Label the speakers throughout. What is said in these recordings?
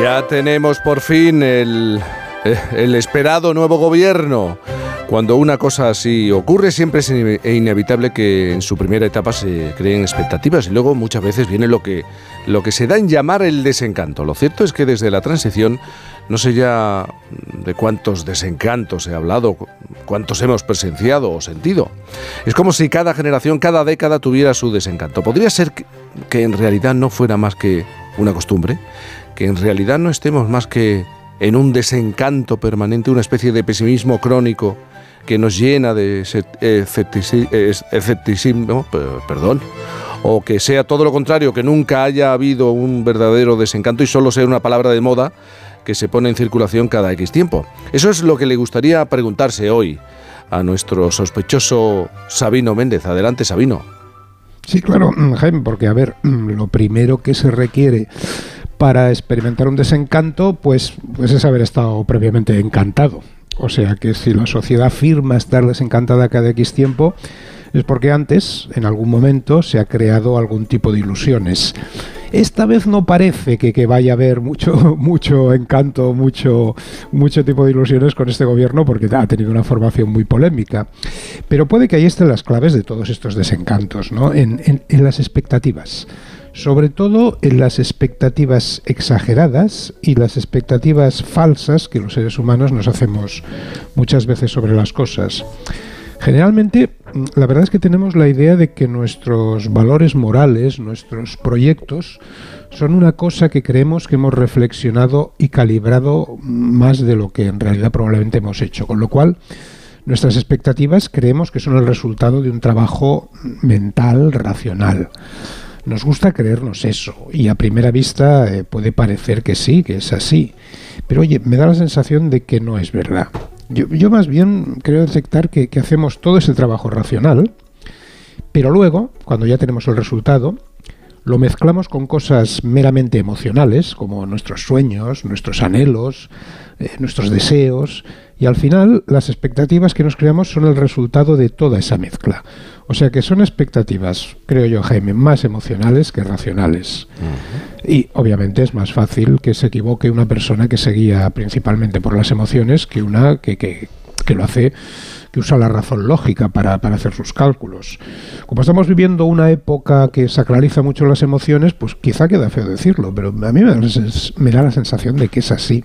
Speaker 1: Ya tenemos por fin el, eh, el esperado nuevo gobierno. Cuando una cosa así ocurre, siempre es inevitable que en su primera etapa se creen expectativas y luego muchas veces viene lo que, lo que se da en llamar el desencanto. Lo cierto es que desde la transición no sé ya de cuántos desencantos he hablado, cuántos hemos presenciado o sentido. Es como si cada generación, cada década tuviera su desencanto. Podría ser que en realidad no fuera más que una costumbre, que en realidad no estemos más que en un desencanto permanente, una especie de pesimismo crónico que nos llena de escepticismo, perdón, o que sea todo lo contrario, que nunca haya habido un verdadero desencanto y solo sea una palabra de moda que se pone en circulación cada X tiempo. Eso es lo que le gustaría preguntarse hoy a nuestro sospechoso Sabino Méndez. Adelante, Sabino.
Speaker 2: Sí, claro, Jaime, porque a ver, lo primero que se requiere para experimentar un desencanto, pues, pues es haber estado previamente encantado. O sea que si la sociedad afirma estar desencantada cada X tiempo, es porque antes, en algún momento, se ha creado algún tipo de ilusiones. Esta vez no parece que, vaya a haber mucho, mucho encanto, mucho, mucho tipo de ilusiones con este gobierno, porque ha tenido una formación muy polémica. Pero puede que ahí estén las claves de todos estos desencantos, ¿no? en, en las expectativas sobre todo en las expectativas exageradas y las expectativas falsas que los seres humanos nos hacemos muchas veces sobre las cosas. Generalmente, la verdad es que tenemos la idea de que nuestros valores morales, nuestros proyectos, son una cosa que creemos que hemos reflexionado y calibrado más de lo que en realidad probablemente hemos hecho. Con lo cual, nuestras expectativas creemos que son el resultado de un trabajo mental, racional. Nos gusta creernos eso y a primera vista eh, puede parecer que sí, que es así. Pero oye, me da la sensación de que no es verdad. Yo, más bien creo detectar que, que hacemos todo ese trabajo racional, pero luego, cuando ya tenemos el resultado, lo mezclamos con cosas meramente emocionales, como nuestros sueños, nuestros anhelos, eh, nuestros deseos, y al final las expectativas que nos creamos son el resultado de toda esa mezcla. O sea que son expectativas, creo yo, Jaime, más emocionales que racionales. Y obviamente es más fácil que se equivoque una persona que se guía principalmente por las emociones que una que, que, que lo hace que usa la razón lógica para, para, hacer sus cálculos. Como estamos viviendo una época que sacraliza mucho las emociones, pues quizá queda feo decirlo, pero a mí me da la sensación de que es así.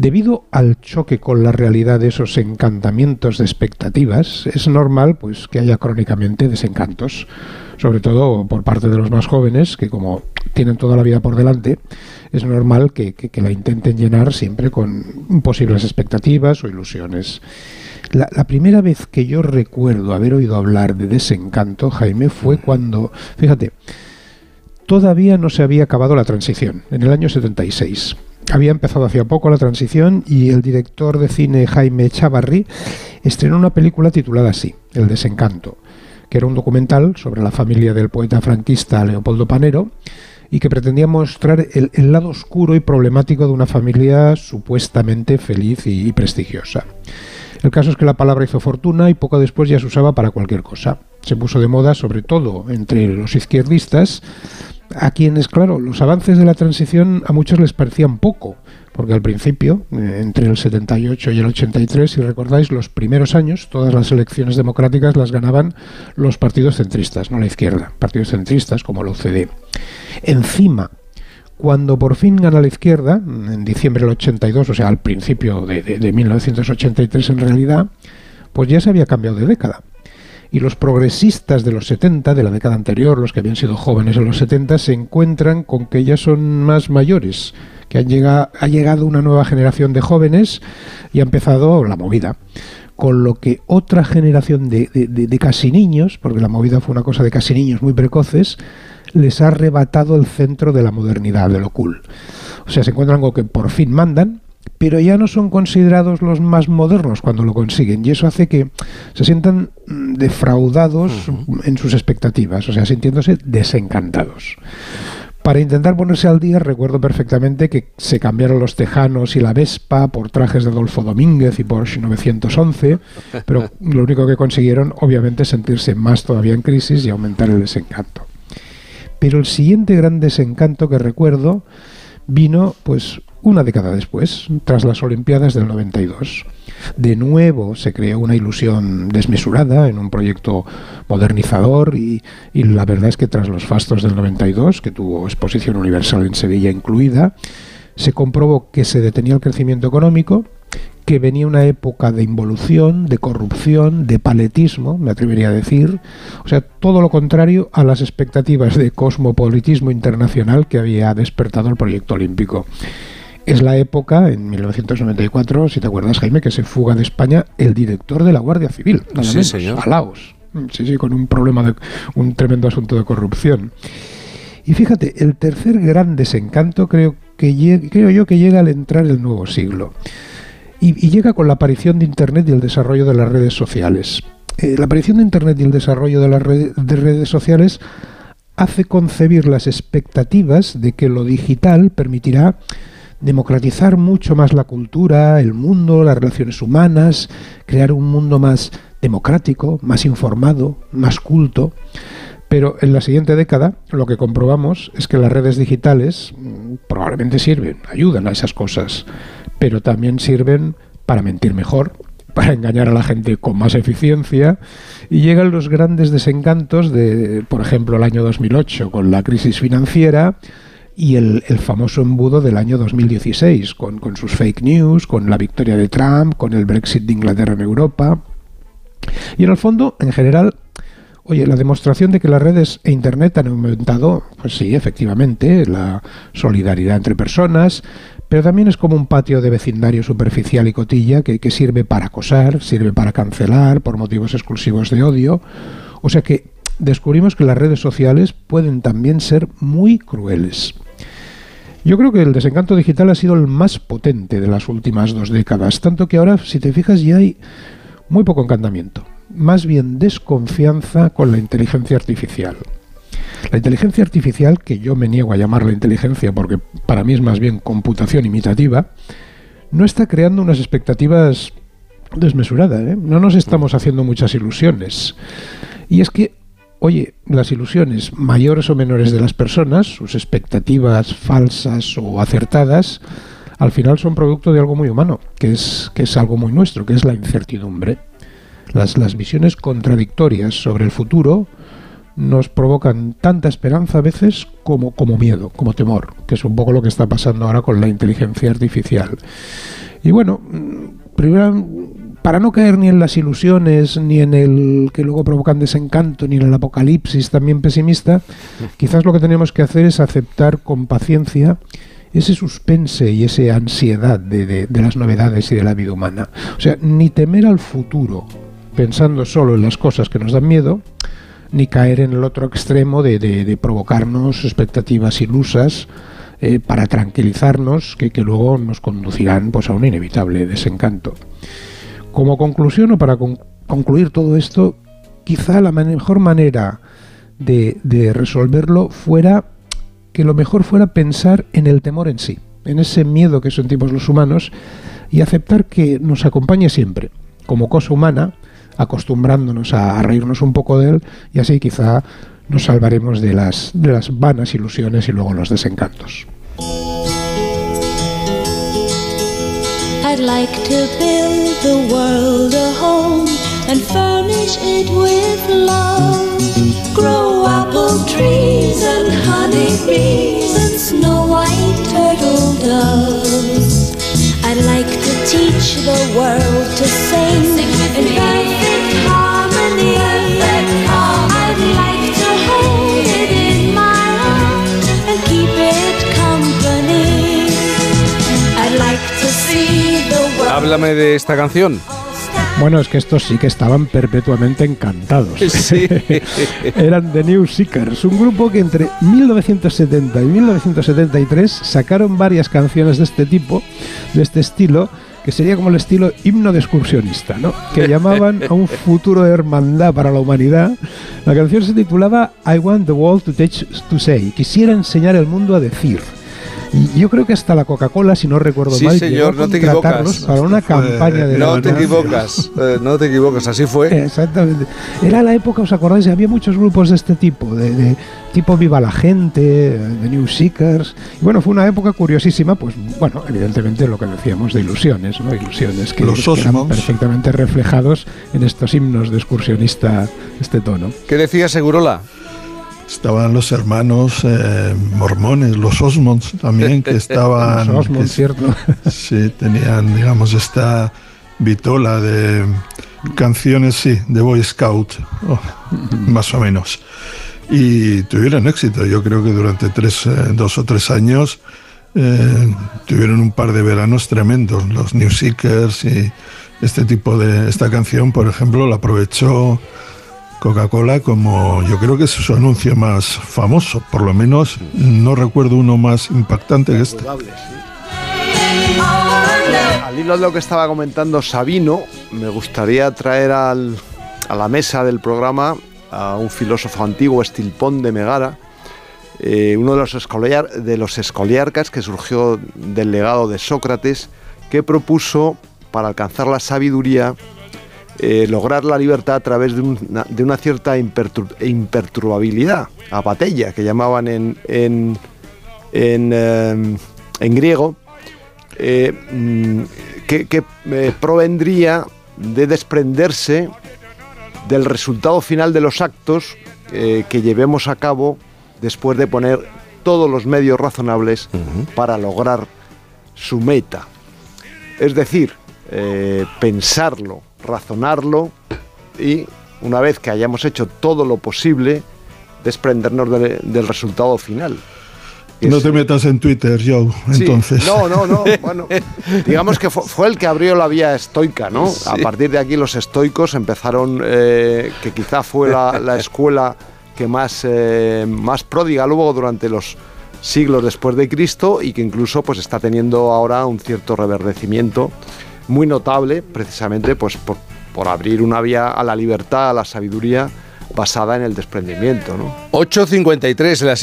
Speaker 2: Debido al choque con la realidad de esos encantamientos de expectativas, es normal pues que haya crónicamente desencantos, sobre todo por parte de los más jóvenes, que como tienen toda la vida por delante, es normal que, la intenten llenar siempre con posibles expectativas o ilusiones. La, primera vez que yo recuerdo haber oído hablar de desencanto, Jaime, fue cuando, fíjate, todavía no se había acabado la transición, en el año 76 había empezado hacía poco la transición y el director de cine Jaime Chavarri estrenó una película titulada así, El desencanto, que era un documental sobre la familia del poeta franquista Leopoldo Panero y que pretendía mostrar el, lado oscuro y problemático de una familia supuestamente feliz y prestigiosa. El caso es que la palabra hizo fortuna y poco después ya se usaba para cualquier cosa. Se puso de moda sobre todo entre los izquierdistas a quienes, claro, los avances de la transición a muchos les parecían poco, porque al principio, eh, entre el 78 y el 83, si recordáis, los primeros años, todas las elecciones democráticas las ganaban los partidos centristas, no la izquierda, partidos centristas como la UCD. Encima, cuando por fin gana la izquierda, en diciembre del 82, o sea, al principio de, de 1983 en realidad, pues ya se había cambiado de década y los progresistas de los 70, de la década anterior, los que habían sido jóvenes en los 70, se encuentran con que ya son más mayores, que ha llegado una nueva generación de jóvenes y ha empezado la movida. Con lo que otra generación de, de casi niños, porque la movida fue una cosa de casi niños muy precoces, les ha arrebatado el centro de la modernidad, de lo cool. O sea, se encuentran con que por fin mandan, pero ya no son considerados los más modernos cuando lo consiguen y eso hace que se sientan mm, defraudados en sus expectativas, o sea, sintiéndose desencantados. Para intentar ponerse al día, recuerdo perfectamente que se cambiaron los tejanos y la Vespa por trajes de Adolfo Domínguez y Porsche 911, pero lo único que consiguieron, obviamente, es sentirse más todavía en crisis y aumentar el desencanto. Pero el siguiente gran desencanto que recuerdo vino pues una década después, tras las Olimpiadas del 92. De nuevo se creó una ilusión desmesurada en un proyecto modernizador y, y, la verdad es que tras los fastos del 92, que tuvo exposición universal en Sevilla incluida, se comprobó que se detenía el crecimiento económico, que venía una época de involución, de corrupción, de paletismo, me atrevería a decir, o sea, todo lo contrario a las expectativas de cosmopolitismo internacional que había despertado el proyecto olímpico. Es la época, en 1994, si te acuerdas, Jaime, que se fuga de España el director de la Guardia Civil, nada
Speaker 1: sí,
Speaker 2: menos,
Speaker 1: señor.
Speaker 2: a Laos. Sí, sí, con un problema de un tremendo asunto de corrupción. Y fíjate, el tercer gran desencanto creo que creo yo que llega al entrar el nuevo siglo. Y, llega con la aparición de Internet y el desarrollo de las redes sociales. Eh, la aparición de Internet y el desarrollo de las de redes sociales hace concebir las expectativas de que lo digital permitirá democratizar mucho más la cultura, el mundo, las relaciones humanas, crear un mundo más democrático, más informado, más culto. Pero en la siguiente década lo que comprobamos es que las redes digitales mmm, probablemente sirven, ayudan a esas cosas, pero también sirven para mentir mejor, para engañar a la gente con más eficiencia y llegan los grandes desencantos de, por ejemplo, el año 2008 con la crisis financiera y el, el famoso embudo del año 2016 con, con sus fake news, con la victoria de Trump, con el Brexit de Inglaterra en Europa. Y en el fondo, en general, Oye, la demostración de que las redes e Internet han aumentado, pues sí, efectivamente, la solidaridad entre personas, pero también es como un patio de vecindario superficial y cotilla que, sirve para acosar, sirve para cancelar por motivos exclusivos de odio. O sea que descubrimos que las redes sociales pueden también ser muy crueles. Yo creo que el desencanto digital ha sido el más potente de las últimas dos décadas, tanto que ahora, si te fijas, ya hay muy poco encantamiento más bien desconfianza con la inteligencia artificial. La inteligencia artificial, que yo me niego a llamarla inteligencia porque para mí es más bien computación imitativa, no está creando unas expectativas desmesuradas. ¿eh? No nos estamos haciendo muchas ilusiones. Y es que, oye, las ilusiones mayores o menores de las personas, sus expectativas falsas o acertadas, al final son producto de algo muy humano, que es, que es algo muy nuestro, que es la incertidumbre. Las, las, visiones contradictorias sobre el futuro nos provocan tanta esperanza a veces como, como miedo, como temor, que es un poco lo que está pasando ahora con la inteligencia artificial. Y bueno, primero, para no caer ni en las ilusiones, ni en el que luego provocan desencanto, ni en el apocalipsis también pesimista, quizás lo que tenemos que hacer es aceptar con paciencia ese suspense y esa ansiedad de, de, de las novedades y de la vida humana. O sea, ni temer al futuro, pensando solo en las cosas que nos dan miedo, ni caer en el otro extremo de, provocarnos expectativas ilusas eh, para tranquilizarnos que, luego nos conducirán pues, a un inevitable desencanto. Como conclusión o para con concluir todo esto, quizá la mejor manera de, de resolverlo fuera que lo mejor fuera pensar en el temor en sí, en ese miedo que sentimos los humanos y aceptar que nos acompañe siempre, como cosa humana, acostumbrándonos a, a, reírnos un poco de él y así quizá nos salvaremos de las, de las vanas ilusiones y luego los desencantos.
Speaker 3: I'd like to build the world a home and furnish it with love. Grow apple trees and honey bees and snow white turtle doves. I'd like to teach the world to sing, sing in
Speaker 1: Háblame de esta canción.
Speaker 2: Bueno, es que estos sí que estaban perpetuamente encantados.
Speaker 1: Sí.
Speaker 2: Eran The New Seekers, un grupo que entre 1970 y 1973 sacaron varias canciones de este tipo, de este estilo, que sería como el estilo himno de excursionista, ¿no? Que llamaban a un futuro de hermandad para la humanidad. La canción se titulaba I Want the World to, teach, to Say, quisiera enseñar el mundo a decir. Y yo creo que hasta la Coca-Cola, si no recuerdo
Speaker 1: Sí,
Speaker 2: mal,
Speaker 1: señor,
Speaker 2: llegó a
Speaker 1: no te equivocas.
Speaker 2: para una
Speaker 4: Fue-
Speaker 2: campaña de
Speaker 1: No te equivocas, eh, no te equivocas, así fue.
Speaker 2: Exactamente. Era la época, ¿os acordáis? Había muchos grupos de este tipo, de, de tipo Viva la Gente, de New Seekers. Y bueno, fue una época curiosísima, pues bueno, evidentemente lo que decíamos de ilusiones, ¿no? Ilusiones que,
Speaker 4: Los
Speaker 2: que eran perfectamente reflejados en estos himnos de excursionista, este tono.
Speaker 1: ¿Qué decía Segurola?
Speaker 4: Estaban los hermanos eh, mormones, los Osmonds también, que estaban...
Speaker 2: Los Osmond,
Speaker 4: que-
Speaker 2: ¿cierto?
Speaker 4: Sí, tenían, digamos, esta vitola de canciones, sí, de Boy Scout, oh, más o menos. Y tuvieron éxito. Yo creo que durante tres, eh, dos o tres años eh, tuvieron un par de veranos tremendos. Los New Seekers y este tipo de. Esta canción, por ejemplo, la aprovechó Coca-Cola como yo creo que es su anuncio más famoso. Por lo menos no recuerdo uno más impactante que este.
Speaker 5: Al hilo de lo que estaba comentando Sabino, me gustaría traer al- a la mesa del programa a un filósofo antiguo, Estilpón de Megara, eh, uno de los, escoliar- de los escoliarcas que surgió del legado de Sócrates, que propuso, para alcanzar la sabiduría, eh, lograr la libertad a través de una, de una cierta impertur- imperturbabilidad, apatella, que llamaban en, en, en, eh, en griego, eh, mm, que, que, provendría de desprenderse del resultado final de los actos que llevemos a cabo después de poner todos los medios razonables para lograr su meta. Es decir, pensarlo, razonarlo y una vez que hayamos hecho todo lo posible, desprendernos de- del resultado final.
Speaker 4: No
Speaker 5: es-
Speaker 4: te metas en Twitter, Joe,
Speaker 5: Sí,
Speaker 4: entonces.
Speaker 5: No, no, no. Bueno, digamos que fue, fue el que abrió la vía estoica, ¿no? A partir de aquí los estoicos empezaron, eh, que quizá fue la, la escuela que más, eh, más pródiga luego durante los siglos después de Cristo y que incluso pues está teniendo ahora un cierto reverdecimiento muy notable precisamente pues por, por abrir una vía a la libertad, a la sabiduría basada en el desprendimiento, ¿no?
Speaker 1: 8.53, las